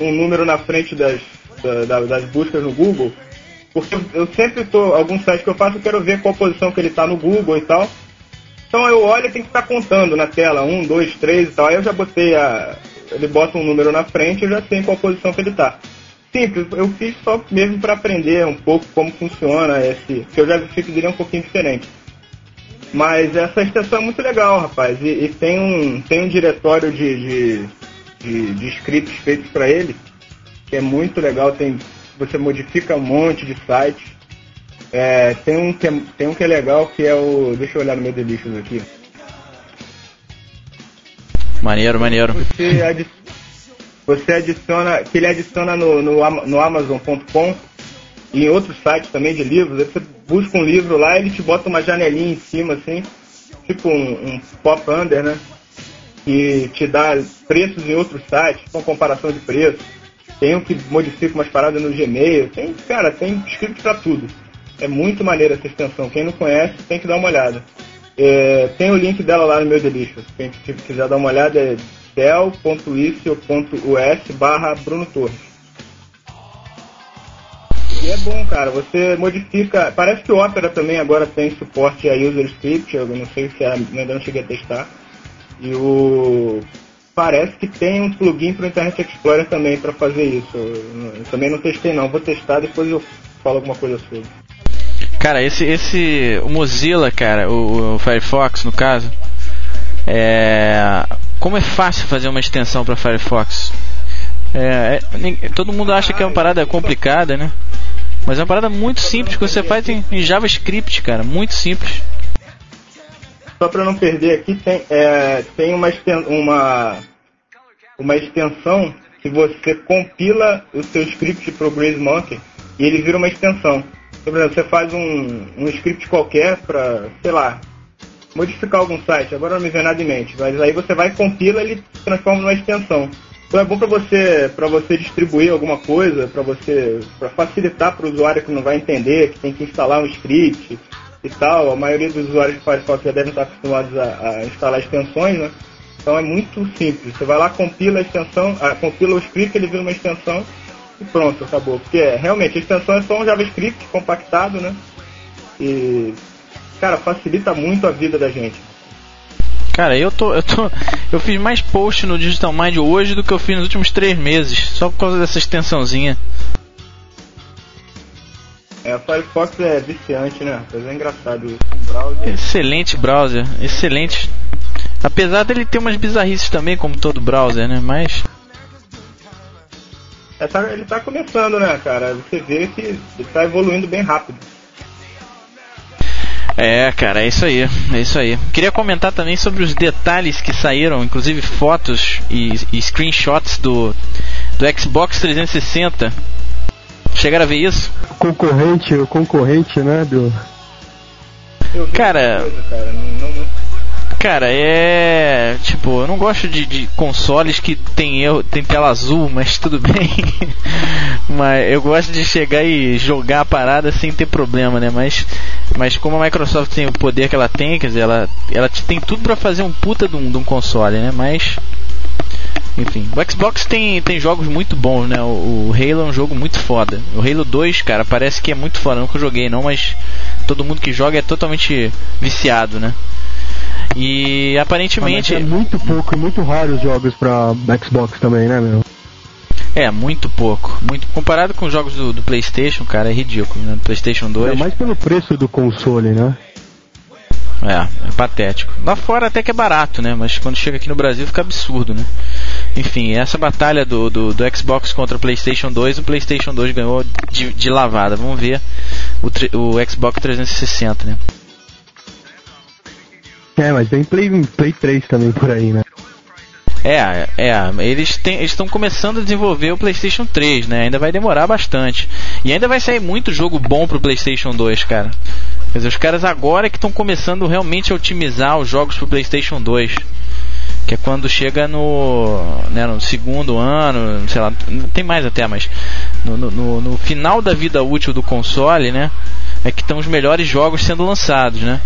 um número na frente das, da- da- das buscas no Google, porque eu, sempre tô, algum site que eu faço, eu quero ver qual posição que ele está no Google e tal. Então eu olho e tem que ficar contando na tela, um, dois, três e tal. Aí eu já botei a. Ele bota um número na frente eu já sei qual posição que ele tá. Simples, eu fiz só mesmo para aprender um pouco como funciona esse. Que eu já vi que seria um pouquinho diferente. Mas essa extensão é muito legal, rapaz. E, e tem, um, tem um diretório de, de, de, de scripts feitos para ele, que é muito legal. Tem, você modifica um monte de sites. É, tem, um que é, tem um que é legal que é o. Deixa eu olhar no meu delicious aqui. Maneiro, maneiro. Você, adi- você adiciona. Que ele adiciona no, no, no Amazon.com e em outros sites também de livros. Aí você busca um livro lá ele te bota uma janelinha em cima, assim, tipo um, um pop under, né? Que te dá preços em outros sites, com comparação de preços. Tem um que modifica umas paradas no Gmail. Tem, cara, tem script pra tudo. É muito maneira essa extensão. Quem não conhece tem que dar uma olhada. É, tem o link dela lá no meu Delicious. Quem quiser dar uma olhada é del.icio.us barra Bruno Torres. E é bom, cara. Você modifica. Parece que o Opera também agora tem suporte a user script. Eu não sei se é, ainda não cheguei a testar. E o parece que tem um plugin para o Internet Explorer também para fazer isso. Eu também não testei não, vou testar depois eu falo alguma coisa sobre. Cara, esse esse o Mozilla, cara, o, o Firefox no caso, é como é fácil fazer uma extensão para Firefox. É, é, todo mundo acha que é uma parada complicada, né? Mas é uma parada muito simples que você faz em, em JavaScript, cara, muito simples. Só para não perder aqui, tem, é, tem uma, uma, uma extensão que você compila o seu script para o Grace Monkey e ele vira uma extensão. Então, por exemplo, você faz um, um script qualquer para, sei lá, modificar algum site, agora não me vem nada em mente, mas aí você vai compila e ele se transforma numa extensão. Então é bom para você você distribuir alguma coisa, para você para facilitar para o usuário que não vai entender, que tem que instalar um script e tal. A maioria dos usuários de Firefox já devem estar acostumados a, a instalar extensões, né? Então é muito simples. Você vai lá, compila a extensão, ah, compila o script, ele vira uma extensão e pronto, acabou. Porque é, realmente a extensão é só um JavaScript compactado, né? E cara, facilita muito a vida da gente. Cara, eu tô, eu tô, eu fiz mais post no Digital Mind hoje do que eu fiz nos últimos três meses, só por causa dessa extensãozinha. É, o Firefox é viciante, né? Mas é engraçado isso. Um browser. Excelente browser, excelente. Apesar dele ter umas bizarrices também, como todo browser, né? Mas. É, tá, ele tá começando, né, cara? Você vê que ele tá evoluindo bem rápido. É, cara, é isso aí, é isso aí. Queria comentar também sobre os detalhes que saíram, inclusive fotos e, e screenshots do, do Xbox 360. Chegaram a ver isso? Concorrente, o concorrente, né, do... Cara, Coisa, cara. Não, não, Cara, é. Tipo, eu não gosto de, de consoles que tem, erro, tem tela azul, mas tudo bem. mas eu gosto de chegar e jogar a parada sem ter problema, né? Mas, mas como a Microsoft tem o poder que ela tem, quer dizer, ela, ela tem tudo para fazer um puta de um, de um console, né? Mas. Enfim, o Xbox tem, tem jogos muito bons, né? O, o Halo é um jogo muito foda. O Halo 2, cara, parece que é muito foda. Eu nunca joguei não, mas todo mundo que joga é totalmente viciado, né? E aparentemente. Mas é muito pouco e muito raro os jogos pra Xbox também, né, meu? É, muito pouco. Muito comparado com os jogos do, do PlayStation, cara, é ridículo, né? PlayStation 2. É mais pelo preço do console, né? É, é patético. Lá fora até que é barato, né? Mas quando chega aqui no Brasil fica absurdo, né? Enfim, essa batalha do, do, do Xbox contra o PlayStation 2, o PlayStation 2 ganhou de, de lavada. Vamos ver o, o Xbox 360, né? É, mas tem Play, Play 3 também por aí, né? É, é, eles estão começando a desenvolver o PlayStation 3, né? Ainda vai demorar bastante. E ainda vai sair muito jogo bom pro PlayStation 2, cara. Quer dizer, os caras agora é que estão começando realmente a otimizar os jogos pro PlayStation 2. Que é quando chega no, né, no segundo ano, sei lá, não tem mais até, mas no, no- no, final da vida útil do console, né? É que estão os melhores jogos sendo lançados, né?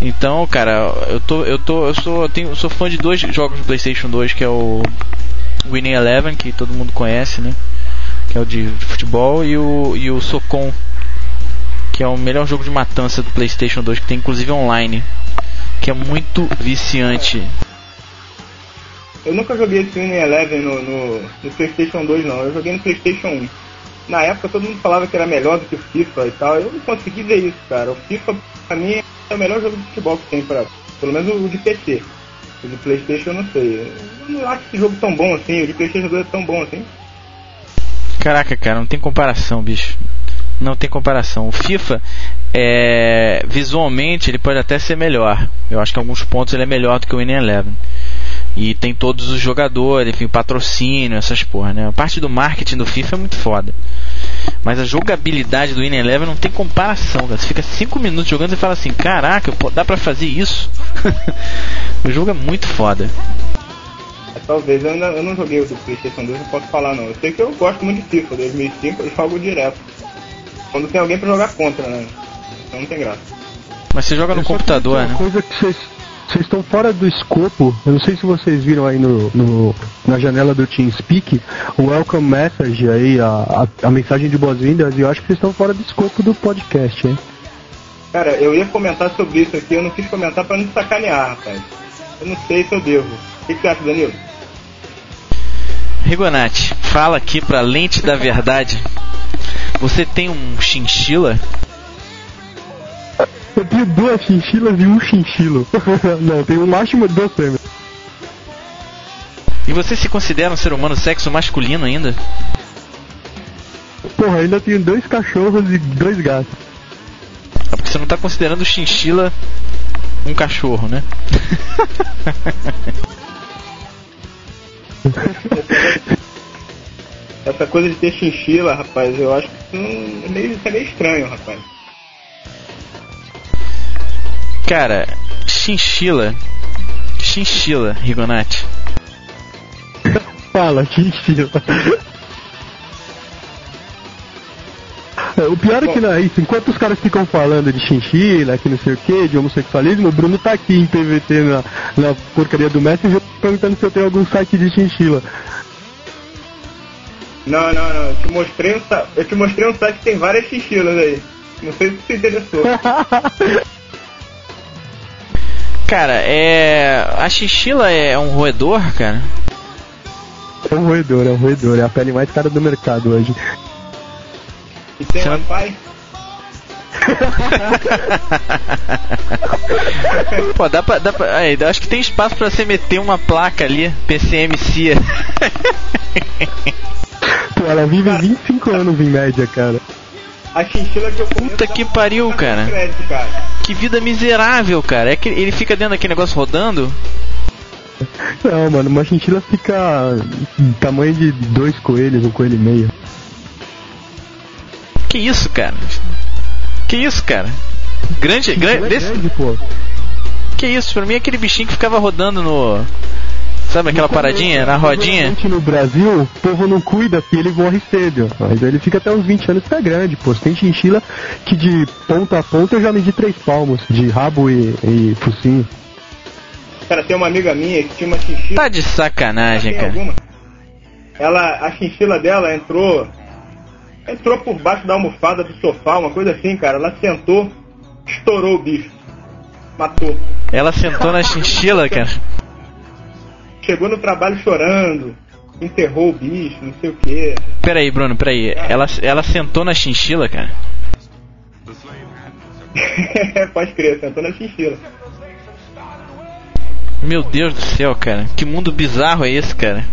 Então, cara, eu tô, eu tô, eu sou, eu tenho, sou fã de dois jogos do PlayStation 2, que é o Winning Eleven, que todo mundo conhece, né? Que é o de futebol e o e o Socon, que é o melhor jogo de matança do PlayStation 2, que tem inclusive online, que é muito viciante. Eu nunca joguei esse Winning Eleven no, no, no PlayStation 2, não. Eu joguei no PlayStation 1. Na época todo mundo falava que era melhor do que o FIFA e tal. Eu não consegui ver isso, cara. O FIFA, pra mim, é o melhor jogo de futebol que tem, pra, pelo menos o de PC. O de PlayStation eu não sei. Eu não acho esse jogo tão bom assim. O de PlayStation 2 é tão bom assim. Caraca, cara, não tem comparação, bicho. Não tem comparação. O FIFA, é, visualmente, ele pode até ser melhor. Eu acho que alguns pontos ele é melhor do que o Winning Eleven. E tem todos os jogadores, enfim, patrocínio, essas porra, né? A parte do marketing do FIFA é muito foda. Mas a jogabilidade do Winning Eleven não tem comparação, cara. Você fica 5 minutos jogando e fala assim, caraca, dá pra fazer isso? o jogo é muito foda. É, talvez eu, ainda, eu não joguei o PlayStation 2, não posso falar não. Eu sei que eu gosto muito de FIFA. 2005 eu jogo direto. Quando tem alguém pra jogar contra, né? Então não tem graça. Mas você joga no computador, né? Uma coisa que vocês vocês estão fora do escopo. Eu não sei se vocês viram aí no, no na janela do TeamSpeak o welcome message aí, a, a, a mensagem de boas-vindas, e eu acho que vocês estão fora do escopo do podcast, hein? Cara, eu ia comentar sobre isso aqui, eu não quis comentar pra não sacanear, rapaz. Eu não sei se eu devo. O que, que você acha, Danilo? Rigonati, fala aqui pra lente da verdade. Você tem um chinchila? Eu tenho duas chinchilas e um chinchilo. não, tem um macho e duas fêmeas. E você se considera um ser humano sexo masculino ainda? Porra, ainda tenho dois cachorros e dois gatos. É porque você não tá considerando o chinchila um cachorro, né? Essa coisa de ter chinchila, rapaz, eu acho que isso, não- é meio, isso é meio estranho, rapaz. Cara, chinchila. Chinchila, Rigonati. Fala, chinchila. É, O pior é que não é isso, enquanto os caras ficam falando de chinchila, que não sei o que, de homossexualismo, o Bruno tá aqui em PVT na, na porcaria do Messenger perguntando se eu tenho algum site de chinchila. Não, não, não. Eu te mostrei um, eu te mostrei um site que tem várias chinchilas aí. Não sei se você interessou. Cara, é. A chinchila é um roedor, cara? É um roedor, é um roedor, é a pele mais cara do mercado hoje. E tem Você Wi-Fi? Pô, dá pra. Dá pra aí, acho que tem espaço pra você meter uma placa ali, PCMC. Pô, ela vive 25 anos em média, cara. A chinchila que eu conheço Puta que pariu, cara. Crédito, cara. que vida miserável, cara. É que ele fica dentro daquele negócio rodando. Não, mano, uma chinchila fica tamanho de dois coelhos, um coelho e meio. Que isso, cara? Que isso, cara? Grande, grande, é desse, grande, pô. que isso? Pra mim é aquele bichinho que ficava rodando no, sabe aquela paradinha na rodinha? No Brasil, o povo não cuida porque ele morre cedo. Mas ele fica até uns 20 anos e fica grande, pô. Tem chinchila que de ponta a ponta eu já medi três palmos, de rabo e, e focinho. Cara, tem uma amiga minha que tinha uma chinchila. Tá de sacanagem, Tem cara. alguma? Ela, a chinchila dela entrou, entrou por baixo da almofada do sofá, uma coisa assim, cara. Ela sentou, estourou o bicho, matou. Ela sentou na chinchila, cara. Chegou no trabalho chorando, enterrou o bicho, não sei o que. Peraí, Bruno, peraí. Ela, ela sentou na chinchila, cara. Pode crer, sentou na chinchila. Meu Deus do céu, cara. Que mundo bizarro é esse, cara?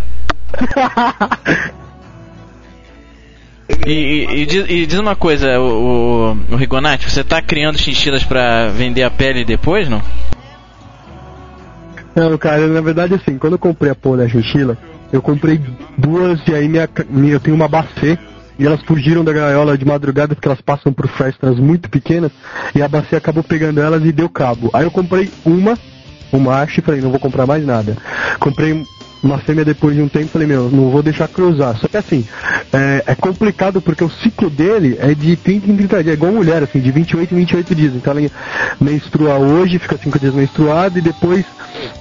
E, e- e diz, e diz uma coisa, o, o, o Rigonati, você tá criando chinchilas pra vender a pele depois, não? Não, cara, na verdade assim, quando eu comprei a porra da chinchila, eu comprei duas e aí minha, minha- eu tenho uma bacê e elas fugiram da gaiola de madrugada porque elas passam por festas muito pequenas e a bacê acabou pegando elas e deu cabo. Aí eu comprei uma, um macho e falei, não vou comprar mais nada. Comprei uma fêmea depois de um tempo falei, meu, não vou deixar cruzar. Só que assim, é, é complicado porque o ciclo dele é de 30 em 30 dias, é igual mulher, assim, de 28 em 28 dias. Então ela menstrua hoje, fica 5 dias menstruada e depois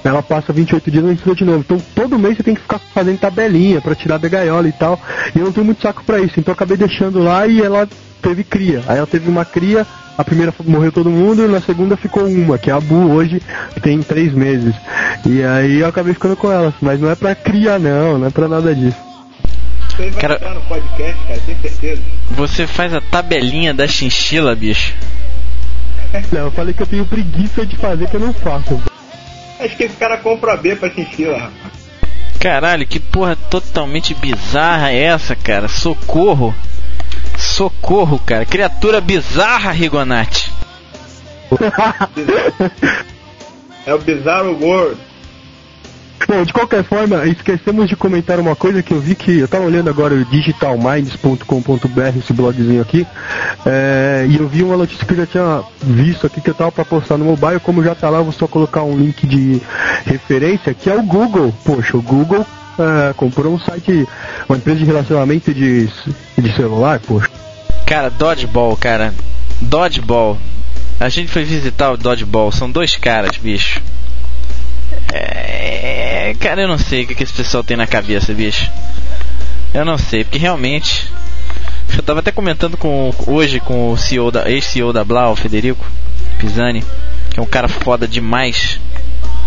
ela passa 28 dias e menstrua de novo. Então todo mês você tem que ficar fazendo tabelinha pra tirar da gaiola e tal. E eu não tenho muito saco pra isso, então eu acabei deixando lá e ela teve cria. Aí ela teve uma cria, a primeira morreu todo mundo, e na segunda ficou uma, que é a Bu hoje, que tem três meses. E aí eu acabei ficando com elas, mas não é pra cria não, não é pra nada disso. Isso aí vai Cara- no podcast, cara, tenho certeza. Você faz a tabelinha da chinchila, bicho. Não, eu falei que eu tenho preguiça de fazer que eu não faço. Acho que esse cara compra a B pra chinchila, rapaz. Caralho, que porra totalmente bizarra é essa, cara? Socorro. Socorro, cara. Criatura bizarra, Rigonati. É o Bizarro World. Bom, de qualquer forma, esquecemos de comentar uma coisa que eu vi que eu tava olhando agora o digitalminds.com.br, esse blogzinho aqui, é, e eu vi uma notícia que eu já tinha visto aqui que eu tava pra postar no mobile, como já tá lá, eu vou só colocar um link de referência, que é o Google. Poxa, o Google é, comprou um site, uma empresa de relacionamento de, de celular, poxa. Cara, Dodgeball, cara. Dodgeball. A gente foi visitar o Dodgeball. São dois caras, bicho. Cara, eu não sei o que, que esse pessoal tem na cabeça, bicho. Eu não sei, porque realmente. Eu tava até comentando com hoje com o CEO da ex-CEO da Blau, Federico Pisani, que é um cara foda demais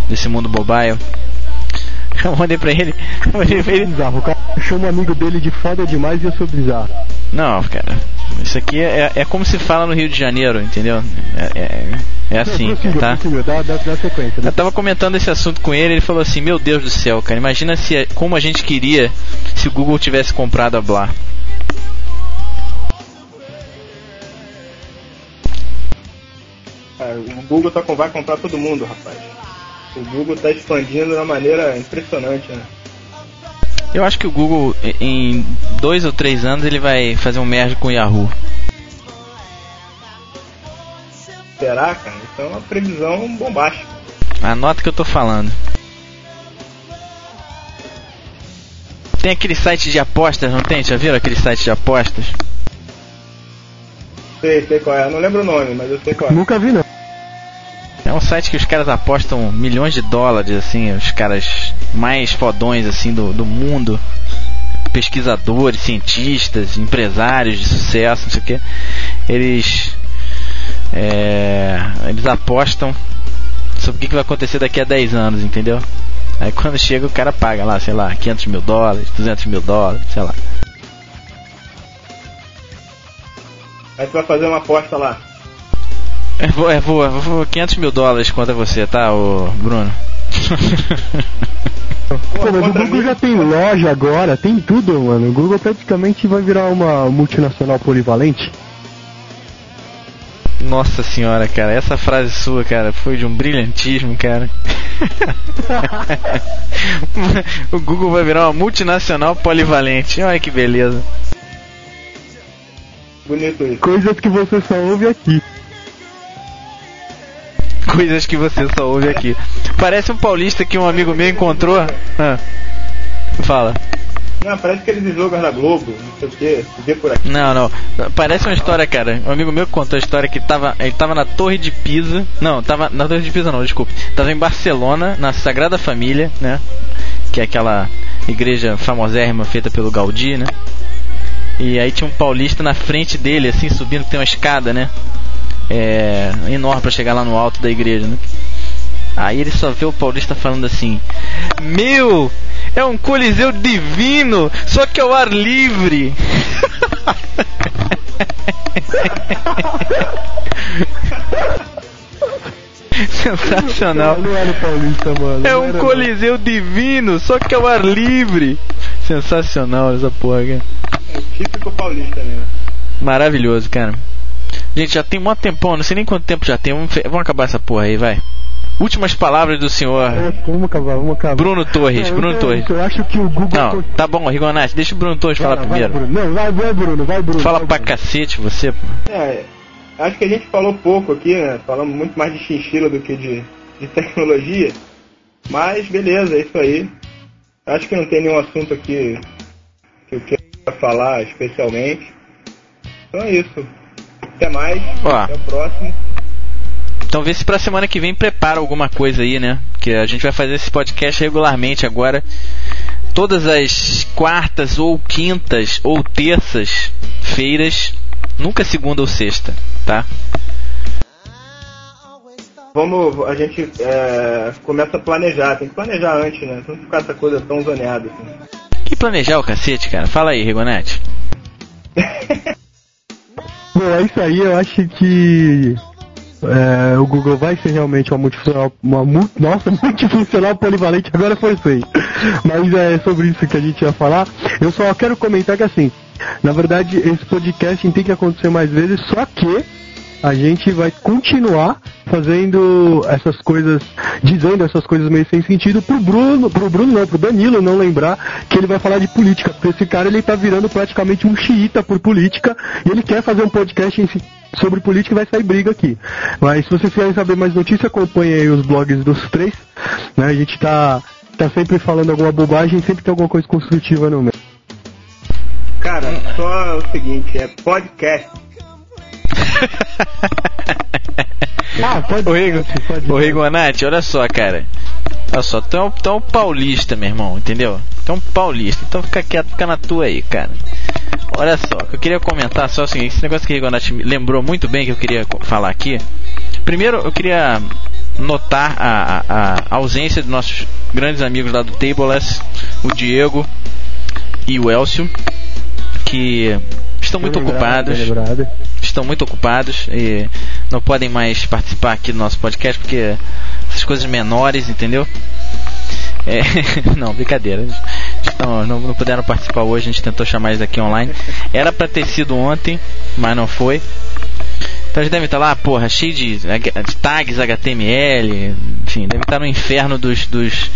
desse mundo mobile. Eu mandei pra ele. Eu mandei pra ele. Bizarro, o cara chama um amigo dele de foda demais e eu sou bizarro. Não, cara. Isso aqui é, é como se fala no Rio de Janeiro, entendeu? É, é, é assim, prossiga, tá? prossiga, dá, dá, dá sequência. né? Eu tava comentando esse assunto com ele, ele falou assim, meu Deus do céu, cara, imagina se como a gente queria se o Google tivesse comprado a Blá. Cara, o Google tá, com- vai comprar todo mundo, rapaz. O Google tá expandindo de uma maneira impressionante, né? Eu acho que o Google, em dois ou três anos, ele vai fazer um merge com o Yahoo. Será, cara? Isso é uma previsão bombástica. Anota o que eu tô falando. Tem aquele site de apostas, não tem? Já viram aquele site de apostas? Sei, sei qual é. Eu não lembro o nome, mas eu sei qual é. Nunca vi, não. É um site que os caras apostam milhões de dólares, assim, os caras mais fodões, assim, do, do mundo. Pesquisadores, cientistas, empresários de sucesso, não sei o que. Eles. é, eles apostam sobre o que, que vai acontecer daqui a 10 anos, entendeu? Aí quando chega o cara paga lá, sei lá, 500 mil dólares, 200 mil dólares, sei lá. Aí tu vai fazer uma aposta lá. É, vou, é, vou, vou 500 mil dólares contra você, tá, ô Bruno? Pô, mas o Google mim- já tem loja agora, tem tudo, mano. O Google praticamente vai virar uma multinacional polivalente. Nossa senhora, cara, essa frase sua, cara, foi de um brilhantismo, cara. o Google vai virar uma multinacional polivalente. Olha que beleza. Bonito isso. Coisas que você só ouve aqui. Coisas que você só ouve aqui. Parece um paulista que um amigo meu encontrou. Ah, fala. Não, parece aqueles slogans da Globo, não sei o que, se vê por aqui. Não, não. Parece uma história, cara. Um amigo meu contou a história que tava, ele tava na Torre de Pisa. Não, tava na Torre de Pisa não, desculpe. Tava em Barcelona, na Sagrada Família, né? Que é aquela igreja famosérrima feita pelo Gaudí, né? E aí tinha um paulista na frente dele, assim, subindo, tem uma escada, né? É, enorme pra chegar lá no alto da igreja, né? Aí ele só vê o paulista falando assim: Meu, é um coliseu divino, só que ao ar livre. Sensacional. Não era paulista, mano. É um coliseu divino, só que ao ar livre. Sensacional essa porra, cara. É típico paulista mesmo. Maravilhoso, cara. Gente, já tem um tempão, não sei nem quanto tempo já tem. Vamos, vamos acabar essa porra aí, vai. Últimas palavras do senhor. É, Vamos acabar, vamos acabar. Bruno Torres. Não, Bruno eu, Torres. Eu acho que o Google. Não, tá bom, Rigonati, deixa o Bruno Torres falar Vai, primeiro. Vai, Bruno. Não, vai, vai, Bruno, vai, Bruno. Fala vai, pra Bruno. cacete você, pô. É, acho que a gente falou pouco aqui, né? Falamos muito mais de chinchila do que de, de tecnologia. Mas beleza, é isso aí. Acho que não tem nenhum assunto aqui que eu queira falar especialmente. Então é isso. Até mais. Ó. Até o próximo. Então vê se pra semana que vem prepara alguma coisa aí, né? Que a gente vai fazer esse podcast regularmente agora. Todas as quartas ou quintas ou terças feiras, nunca segunda ou sexta, tá? Vamos, a gente é, começa a planejar. Tem que planejar antes, né? Não ficar essa coisa tão zoneada assim. Que planejar o cacete, cara? Fala aí, Rigonete. Bom, é isso aí, eu acho que é, o Google vai ser realmente uma multifuncional, uma mu- nossa, multifuncional polivalente, agora forcei. Mas é sobre isso que a gente ia falar. Eu só quero comentar que assim, na verdade esse podcast tem que acontecer mais vezes, só que a gente vai continuar fazendo essas coisas, dizendo essas coisas meio sem sentido pro Bruno, pro Bruno não, pro Danilo não lembrar que ele vai falar de política, porque esse cara ele tá virando praticamente um xiita por política e ele quer fazer um podcast si- sobre política e vai sair briga aqui. Mas se vocês querem saber mais notícias, acompanhem aí os blogs dos três, né? A gente tá, tá sempre falando alguma bobagem, sempre tem alguma coisa construtiva no meio. Cara, só o seguinte, é podcast. Ah, pode Ô, Rigo, pode ô Rigonati, olha só, cara. Olha só, tu é, um, tu é um paulista, meu irmão, entendeu? Tu é um paulista, então fica quieto, fica na tua aí, cara. Olha só, o que eu queria comentar só é o seguinte, esse negócio que o Rigonati me lembrou muito bem que eu queria falar aqui. Primeiro, eu queria notar a, a- a ausência dos nossos grandes amigos lá do Tableless, o Diego e o Elcio, que estão muito ocupados lembrado. Estão muito ocupados e não podem mais participar aqui do nosso podcast porque essas coisas menores, entendeu? É, não, brincadeira. Estão, não, não puderam participar hoje, a gente tentou chamar eles aqui online. Era pra ter sido ontem, mas não foi. Então eles devem estar lá, porra, cheio de, tags HTML, enfim, devem estar no inferno dos dos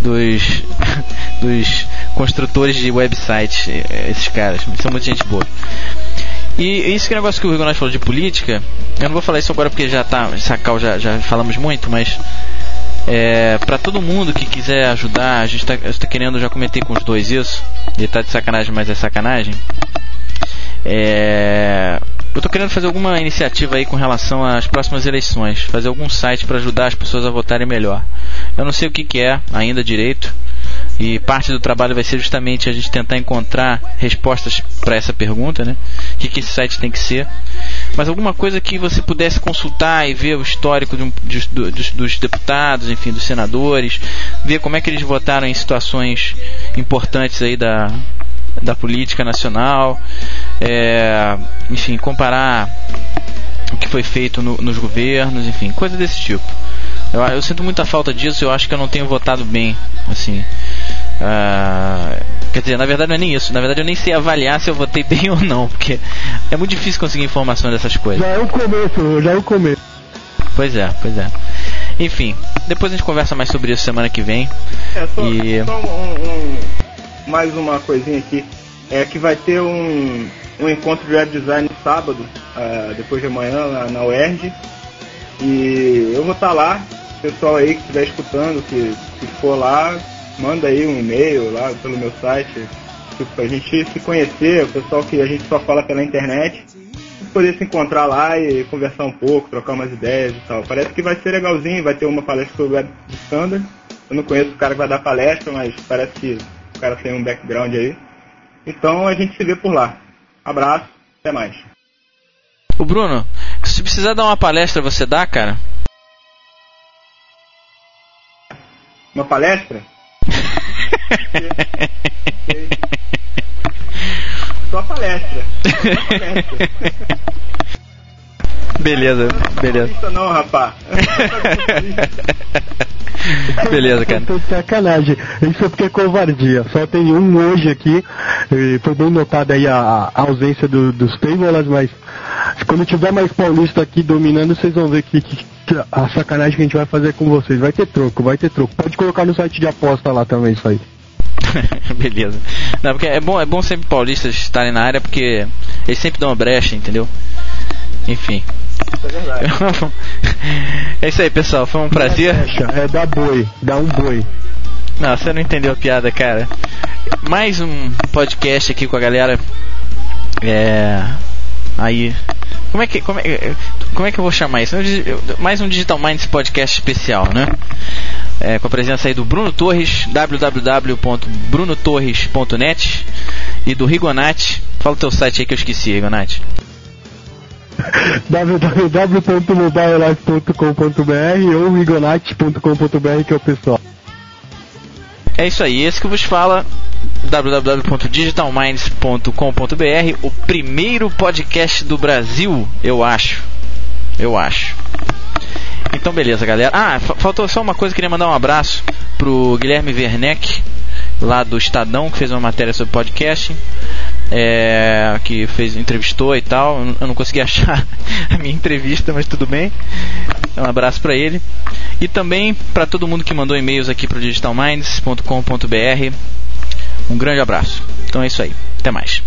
dos, dos construtores de websites, esses caras, são muita gente boa. E um negócio que o Rigonati falou de política, eu não vou falar isso agora porque já tá, Sacal já, já falamos muito, mas é, para todo mundo que quiser ajudar, a gente tá, querendo, já comentei com os dois isso, ele tá de sacanagem, mas é sacanagem. É, eu tô querendo fazer alguma iniciativa aí com relação às próximas eleições, fazer algum site para ajudar as pessoas a votarem melhor. Eu não sei o que, que é ainda direito, e parte do trabalho vai ser justamente a gente tentar encontrar respostas para essa pergunta, né? O que, que esse site tem que ser. Mas alguma coisa que você pudesse consultar e ver o histórico de um- de- do- dos, dos deputados, enfim, dos senadores, ver como é que eles votaram em situações importantes aí da, da política nacional, é, enfim, comparar o que foi feito no- nos governos, enfim, coisa desse tipo. Eu, eu sinto muita falta disso, eu acho que eu não tenho votado bem, assim. Ah, quer dizer, na verdade não é nem isso, na verdade eu nem sei avaliar se eu votei bem ou não, porque é muito difícil conseguir informação dessas coisas. Já é o começo, já é o começo. Pois é, pois é. Enfim, depois a gente conversa mais sobre isso semana que vem. É, só, E- só um, um- mais uma coisinha aqui. É que vai ter um, um encontro de web design sábado, ah, depois de amanhã, na, na UERJ. E eu vou estar lá. O pessoal aí que estiver escutando, que, que for lá, manda aí um e-mail lá pelo meu site. Tipo, pra gente se conhecer, o pessoal que a gente só fala pela internet. Poder se encontrar lá e conversar um pouco, trocar umas ideias e tal. Parece que vai ser legalzinho, vai ter uma palestra sobre web standard. Eu não conheço o cara que vai dar palestra, mas parece que o cara tem um background aí. Então a gente se vê por lá. Abraço, até mais. O Bruno, se precisar dar uma palestra, você dá, cara? Uma palestra? Só palestra. Só palestra. beleza, beleza. Não, não, rapaz. beleza, cara. Tô de sacanagem. Isso é porque é covardia. Só tem um hoje aqui. e Foi bem notada aí a, a ausência do- dos Teibolas, mas quando tiver mais paulista aqui dominando, vocês vão ver que, que- que a sacanagem que a gente vai fazer com vocês. Vai ter troco, vai ter troco. Pode colocar no site de aposta lá também isso aí. Beleza. Não, porque é bom, é bom sempre paulistas estarem na área porque eles sempre dão uma brecha, entendeu? Enfim. Isso é verdade. é isso aí, pessoal. Foi um prazer. É dar boi, dá um boi. Não, você não entendeu a piada, cara. Mais um podcast aqui com a galera. É. Aí. Como é que. Como é, como é que eu vou chamar isso? Mais um Digital Minds podcast especial, né? É, com a presença aí do Bruno Torres, www.brunotorres.net e do Rigonati. Fala o teu site aí que eu esqueci, Rigonati. www.mobilelife.com.br ou rigonate.com.br que é o pessoal. É isso aí, esse que vos fala www.digitalminds.com.br, o primeiro podcast do Brasil, eu acho. Eu acho. Então beleza, galera. Ah, fa- faltou só uma coisa, queria mandar um abraço pro Guilherme Werneck, lá do Estadão, que fez uma matéria sobre podcasting. É, que fez, entrevistou e tal. Eu não- consegui achar a minha entrevista, mas tudo bem. Um abraço pra ele. E também para todo mundo que mandou e-mails aqui pro digitalminds.com.br. Um grande abraço. Então é isso aí. Até mais.